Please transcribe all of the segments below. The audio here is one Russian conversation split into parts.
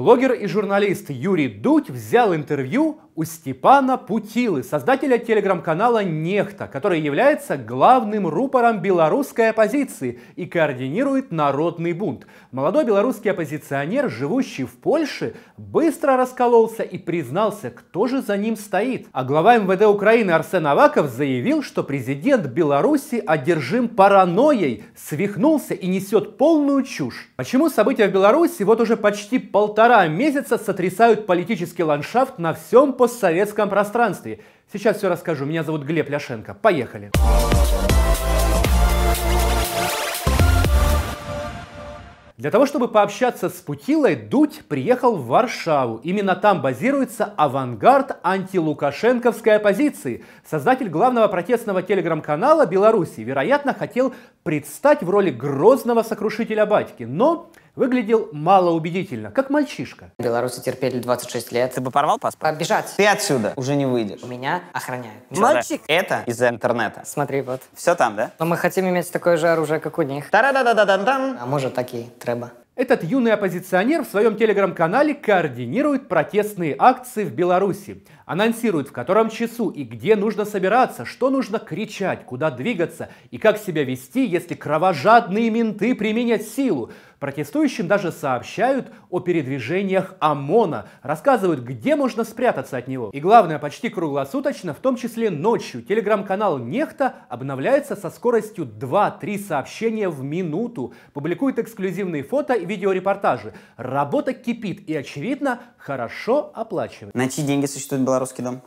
Блогер и журналист Юрий Дудь взял интервью у Степана Путилы, создателя телеграм-канала «Нехта», который является главным рупором белорусской оппозиции и координирует народный бунт. Молодой белорусский оппозиционер, живущий в Польше, быстро раскололся и признался, кто же за ним стоит. А глава МВД Украины Арсен Аваков заявил, что президент Беларуси одержим паранойей, свихнулся и несет полную чушь. Почему события в Беларуси вот уже почти полтора месяца сотрясают политический ландшафт на всем постсоветском пространстве? Сейчас все расскажу. Меня зовут Глеб Ляшенко. Поехали. Для того, чтобы пообщаться с Путилой, Дудь приехал в Варшаву. Именно там базируется авангард антилукашенковской оппозиции. Создатель главного протестного телеграм-канала Беларуси, вероятно, хотел предстать в роли грозного сокрушителя батьки, но выглядел малоубедительно, как мальчишка. Белорусы терпели 26 лет. Ты бы порвал паспорт? Побежать. Ты отсюда уже не выйдешь. У меня охраняют. Мальчик! Это из-за интернета. Смотри, вот. Все там, да? Но мы хотим иметь такое же оружие, как у них. Та-да-да-да-да-дам! А может, так и треба. Этот юный оппозиционер в своем телеграм-канале координирует протестные акции в Беларуси. Анонсирует, в котором часу и где нужно собираться, что нужно кричать, куда двигаться и как себя вести, если кровожадные менты применят силу. Протестующим даже сообщают о передвижениях ОМОНа, рассказывают, где можно спрятаться от него. И главное, почти круглосуточно, в том числе ночью, телеграм-канал Нехта обновляется со скоростью 2-3 сообщения в минуту, публикует эксклюзивные фото и видеорепортажи. Работа кипит и, очевидно, хорошо оплачивает. На чьи деньги существует белорусский дом?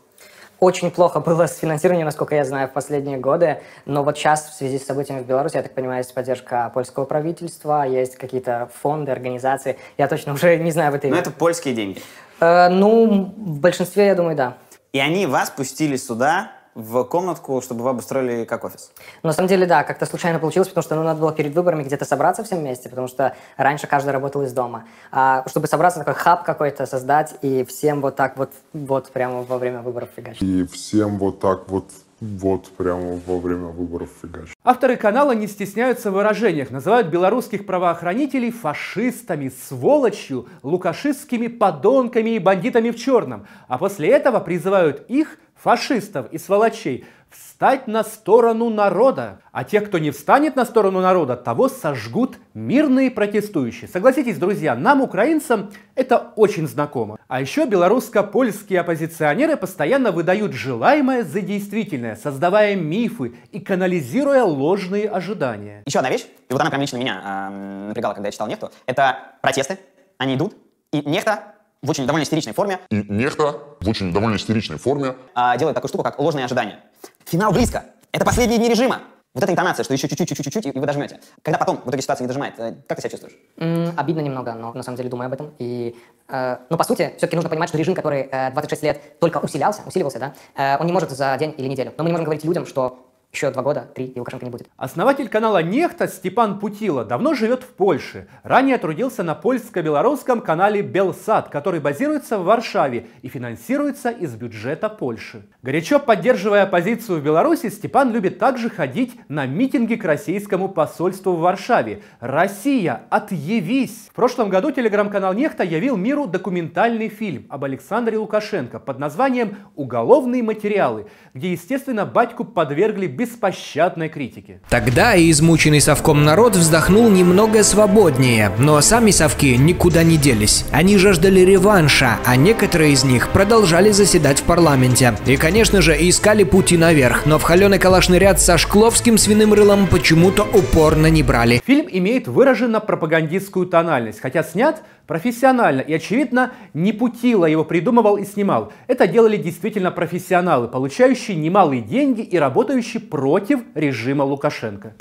Очень плохо было с финансированием, насколько я знаю, в последние годы. Но вот сейчас, в связи с событиями в Беларуси, я так понимаю, есть поддержка польского правительства, есть какие-то фонды, организации. Я точно уже не знаю в этой... Ну, это польские деньги. Э, ну, в большинстве, я думаю, да. И они вас пустили сюда в комнатку, чтобы вы обустроили как офис. Но на самом деле, да, как-то случайно получилось, потому что ну, надо было перед выборами где-то собраться всем вместе, потому что раньше каждый работал из дома. А чтобы собраться, такой хаб какой-то создать и всем вот так вот, вот прямо во время выборов фигачить. И всем вот так вот вот прямо во время выборов фигачить. Авторы канала не стесняются в выражениях, называют белорусских правоохранителей фашистами, сволочью, лукашистскими подонками и бандитами в черном, а после этого призывают их фашистов и сволочей встать на сторону народа. А тех, кто не встанет на сторону народа, того сожгут мирные протестующие. Согласитесь, друзья, нам, украинцам, это очень знакомо. А еще белорусско-польские оппозиционеры постоянно выдают желаемое за действительное, создавая мифы и канализируя ложные ожидания. Еще одна вещь, и вот она прям лично меня э, напрягала, когда я читал «Нефту», это протесты, они идут, и «Нефта» в очень довольно истеричной форме И нехто в очень довольно истеричной форме а, делает такую штуку, как ложные ожидания. Финал близко. Это последние дни режима. Вот эта интонация, что еще чуть-чуть, чуть-чуть, и вы дожмете. Когда потом в итоге ситуация не дожимает, э, как ты себя чувствуешь? М, обидно немного, но на самом деле думаю об этом. И, э, ну, по сути, все-таки нужно понимать, что режим, который э, 26 лет только усилялся, усиливался, да, э, он не может за день или неделю. Но мы не можем говорить людям, что еще два года, три, и Лукашенко не будет. Основатель канала Нехта Степан Путила давно живет в Польше. Ранее трудился на польско-белорусском канале Белсад, который базируется в Варшаве и финансируется из бюджета Польши. Горячо поддерживая оппозицию в Беларуси, Степан любит также ходить на митинги к российскому посольству в Варшаве. «Россия, отъявись!» В прошлом году телеграм-канал Нехта явил миру документальный фильм об Александре Лукашенко под названием «Уголовные материалы», где, естественно, батьку подвергли беспощадной критике. Тогда и измученный совком народ вздохнул немного свободнее, но сами совки никуда не делись. Они жаждали реванша, а некоторые из них продолжали заседать в парламенте. И, конечно же, искали пути наверх, но в холеный калашный ряд со шкловским свиным рылом почему-то упорно не брали. Фильм имеет выраженно пропагандистскую тональность, хотя снят профессионально и, очевидно, не Путила его придумывал и снимал. Это делали действительно профессионалы, получающие немалые деньги и работающие против режима Лукашенко.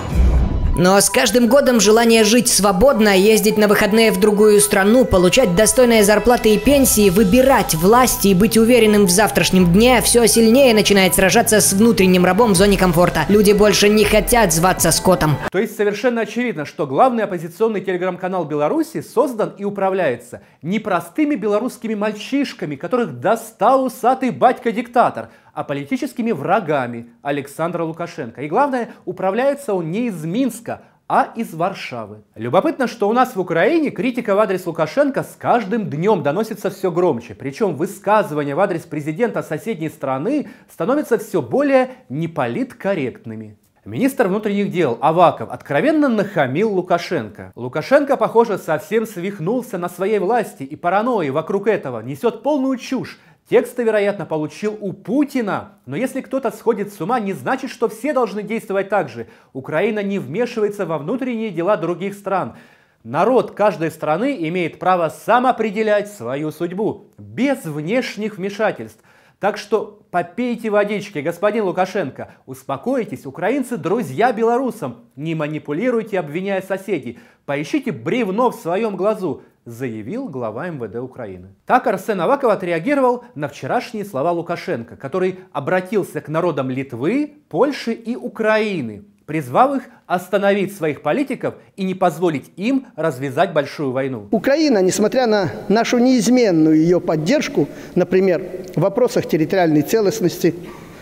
Но с каждым годом желание жить свободно, ездить на выходные в другую страну, получать достойные зарплаты и пенсии, выбирать власти и быть уверенным в завтрашнем дне все сильнее начинает сражаться с внутренним рабом в зоне комфорта. Люди больше не хотят зваться скотом. То есть совершенно очевидно, что главный оппозиционный телеграм-канал Беларуси создан и управляется не простыми белорусскими мальчишками, которых достал усатый батька-диктатор, а политическими врагами Александра Лукашенко. И главное, управляется он не из Минска, а из Варшавы. Любопытно, что у нас в Украине критика в адрес Лукашенко с каждым днем доносится все громче. Причем высказывания в адрес президента соседней страны становятся все более неполиткорректными. Министр внутренних дел Аваков откровенно нахамил Лукашенко. Лукашенко, похоже, совсем свихнулся на своей власти и паранойи вокруг этого, несет полную чушь. Тексты, вероятно, получил у Путина. Но если кто-то сходит с ума, не значит, что все должны действовать так же. Украина не вмешивается во внутренние дела других стран. Народ каждой страны имеет право сам определять свою судьбу, без внешних вмешательств. Так что попейте водички, господин Лукашенко, успокойтесь, украинцы друзья белорусам, не манипулируйте, обвиняя соседей, поищите бревно в своем глазу, заявил глава МВД Украины. Так Арсен Аваков отреагировал на вчерашние слова Лукашенко, который обратился к народам Литвы, Польши и Украины призвав их остановить своих политиков и не позволить им развязать большую войну. Украина, несмотря на нашу неизменную ее поддержку, например, в вопросах территориальной целостности,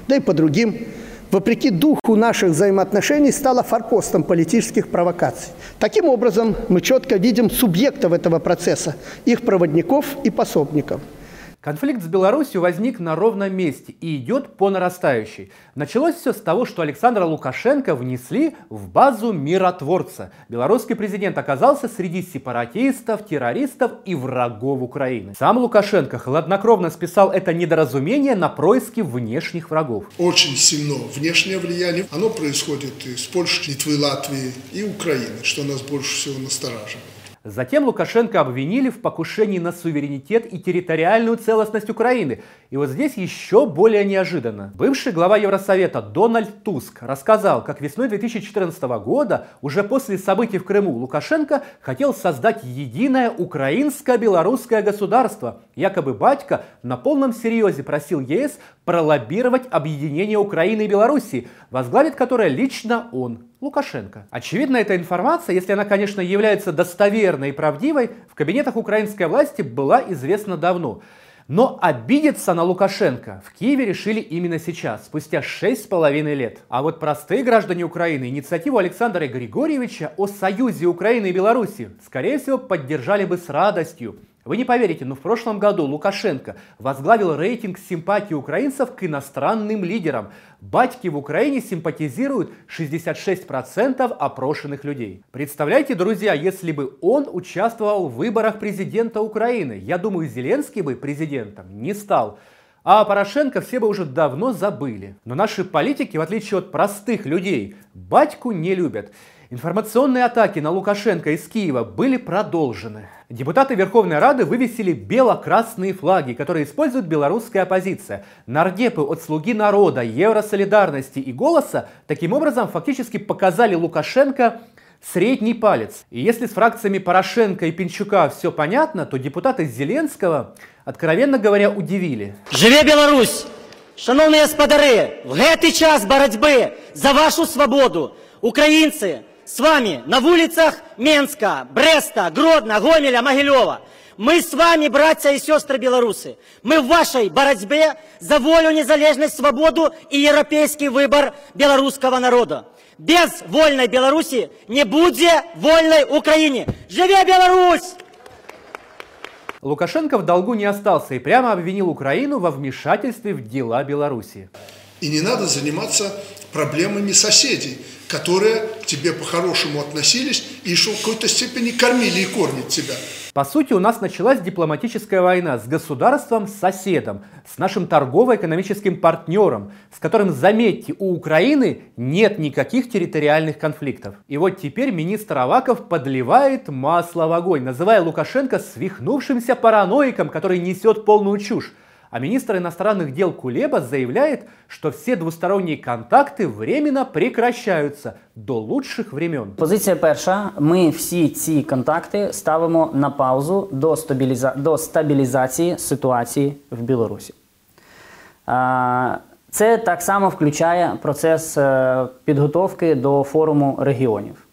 да и по другим, вопреки духу наших взаимоотношений, стала форпостом политических провокаций. Таким образом, мы четко видим субъектов этого процесса, их проводников и пособников – Конфликт с Беларусью возник на ровном месте и идет по нарастающей. Началось все с того, что Александра Лукашенко внесли в базу миротворца. Белорусский президент оказался среди сепаратистов, террористов и врагов Украины. Сам Лукашенко хладнокровно списал это недоразумение на происки внешних врагов. Очень сильно внешнее влияние. Оно происходит из Польши, Литвы, Латвии и Украины, что нас больше всего настораживает. Затем Лукашенко обвинили в покушении на суверенитет и территориальную целостность Украины. И вот здесь еще более неожиданно. Бывший глава Евросовета Дональд Туск рассказал, как весной 2014 года, уже после событий в Крыму, Лукашенко хотел создать единое украинско-белорусское государство. Якобы батька на полном серьезе просил ЕС пролоббировать объединение Украины и Белоруссии, возглавит которое лично он, Лукашенко. Очевидно, эта информация, если она, конечно, является достоверной и правдивой, в кабинетах украинской власти была известна давно. Но обидеться на Лукашенко в Киеве решили именно сейчас, спустя шесть с половиной лет. А вот простые граждане Украины инициативу Александра Григорьевича о союзе Украины и Беларуси, скорее всего, поддержали бы с радостью. Вы не поверите, но в прошлом году Лукашенко возглавил рейтинг симпатии украинцев к иностранным лидерам. Батьки в Украине симпатизируют 66% опрошенных людей. Представляете, друзья, если бы он участвовал в выборах президента Украины, я думаю, Зеленский бы президентом не стал. А Порошенко все бы уже давно забыли. Но наши политики, в отличие от простых людей, батьку не любят. Информационные атаки на Лукашенко из Киева были продолжены. Депутаты Верховной Рады вывесили бело-красные флаги, которые использует белорусская оппозиция. Нардепы от «Слуги народа», Евросолидарности и «Голоса» таким образом фактически показали Лукашенко средний палец. И если с фракциями Порошенко и Пинчука все понятно, то депутаты Зеленского, откровенно говоря, удивили. Живе Беларусь! Шановні господари, в гэтый час боротьби за вашу свободу українці с вами на улицах Менска, Бреста, Гродно, Гомеля, Могилева. Мы с вами, братья и сестры белорусы. Мы в вашей борьбе за волю, незалежность, свободу и европейский выбор белорусского народа. Без вольной Беларуси не будет вольной Украине. Живе Беларусь! Лукашенко в долгу не остался и прямо обвинил Украину во вмешательстве в дела Беларуси. И не надо заниматься проблемами соседей, которые к тебе по-хорошему относились и что в какой-то степени кормили и кормят тебя. По сути, у нас началась дипломатическая война с государством-соседом, с нашим торгово-экономическим партнером, с которым, заметьте, у Украины нет никаких территориальных конфликтов. И вот теперь министр Аваков подливает масло в огонь, называя Лукашенко свихнувшимся параноиком, который несет полную чушь. А министр иностранных дел Кулеба заявляет, что все двусторонние контакты временно прекращаются до лучших времен. Позиція перша: ми всі ці контакти ставимо на паузу до, стабіліза... до стабілізації ситуації в Білорусі. Це так само включає процес е, підготовки до форуму регіонів.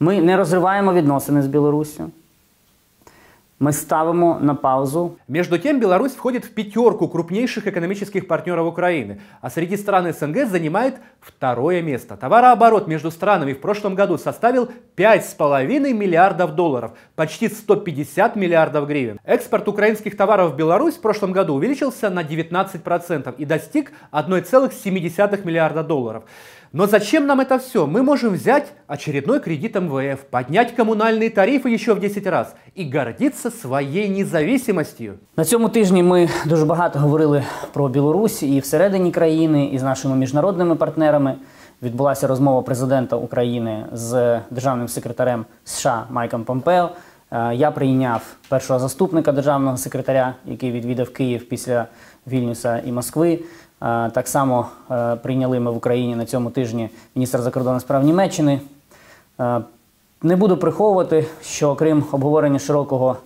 Ми не розриваємо відносини з Білоруссю. Ми ставимо на паузу Между тем, Беларусь входит в пятерку крупнейших экономических партнеров Украины, а среди стран СНГ занимает второе место. Товарооборот между странами в прошлом году составил 5,5 миллиардов долларов, почти 150 миллиардов гривен. Экспорт украинских товаров в Беларусь в прошлом году увеличился на 19% и достиг 1,7 миллиарда долларов. Но зачем нам это все? Мы можем взять очередной кредит МВФ, поднять коммунальные тарифы еще в 10 раз и гордиться своей независимостью. На цьому тижні ми дуже багато говорили про Білорусь і всередині країни, і з нашими міжнародними партнерами. Відбулася розмова президента України з державним секретарем США Майком Помпео. Е, Я прийняв першого заступника державного секретаря, який відвідав Київ після Вільнюса і Москви. Е, Так само е, прийняли ми в Україні на цьому тижні міністра закордонних справ Німеччини. Е, Не буду приховувати, що окрім обговорення широкого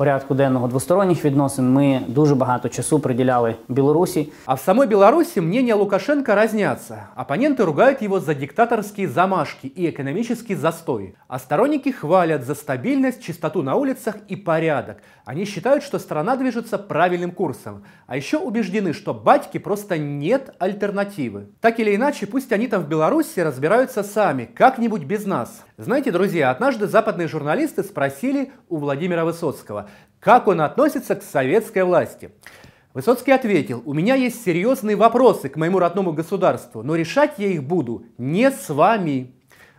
порядку денного двосторонніх відносин, ми дуже багато часу приділяли Білорусі. А в самой Беларуси мнения Лукашенко разнятся. Оппоненты ругают его за диктаторские замашки и экономический застой. А сторонники хвалят за стабильность, чистоту на улицах и порядок. Они считают, что страна движется правильным курсом. А еще убеждены, что батьки просто нет альтернативы. Так или иначе, пусть они там в Беларуси разбираются сами, как-нибудь без нас. Знаете, друзья, однажды западные журналисты спросили у Владимира Высоцкого, как он относится к советской власти. Высоцкий ответил, у меня есть серьезные вопросы к моему родному государству, но решать я их буду не с вами.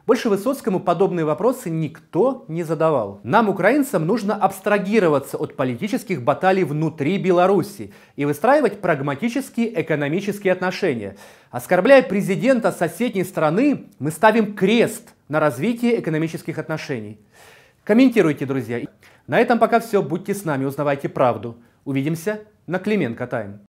Больше Высоцкому подобные вопросы никто не задавал. Нам, украинцам, нужно абстрагироваться от политических баталий внутри Беларуси и выстраивать прагматические экономические отношения. Оскорбляя президента соседней страны, мы ставим крест на развитии экономических отношений. Комментируйте, друзья. На этом пока все. Будьте с нами, узнавайте правду. Увидимся на Клименко Тайм.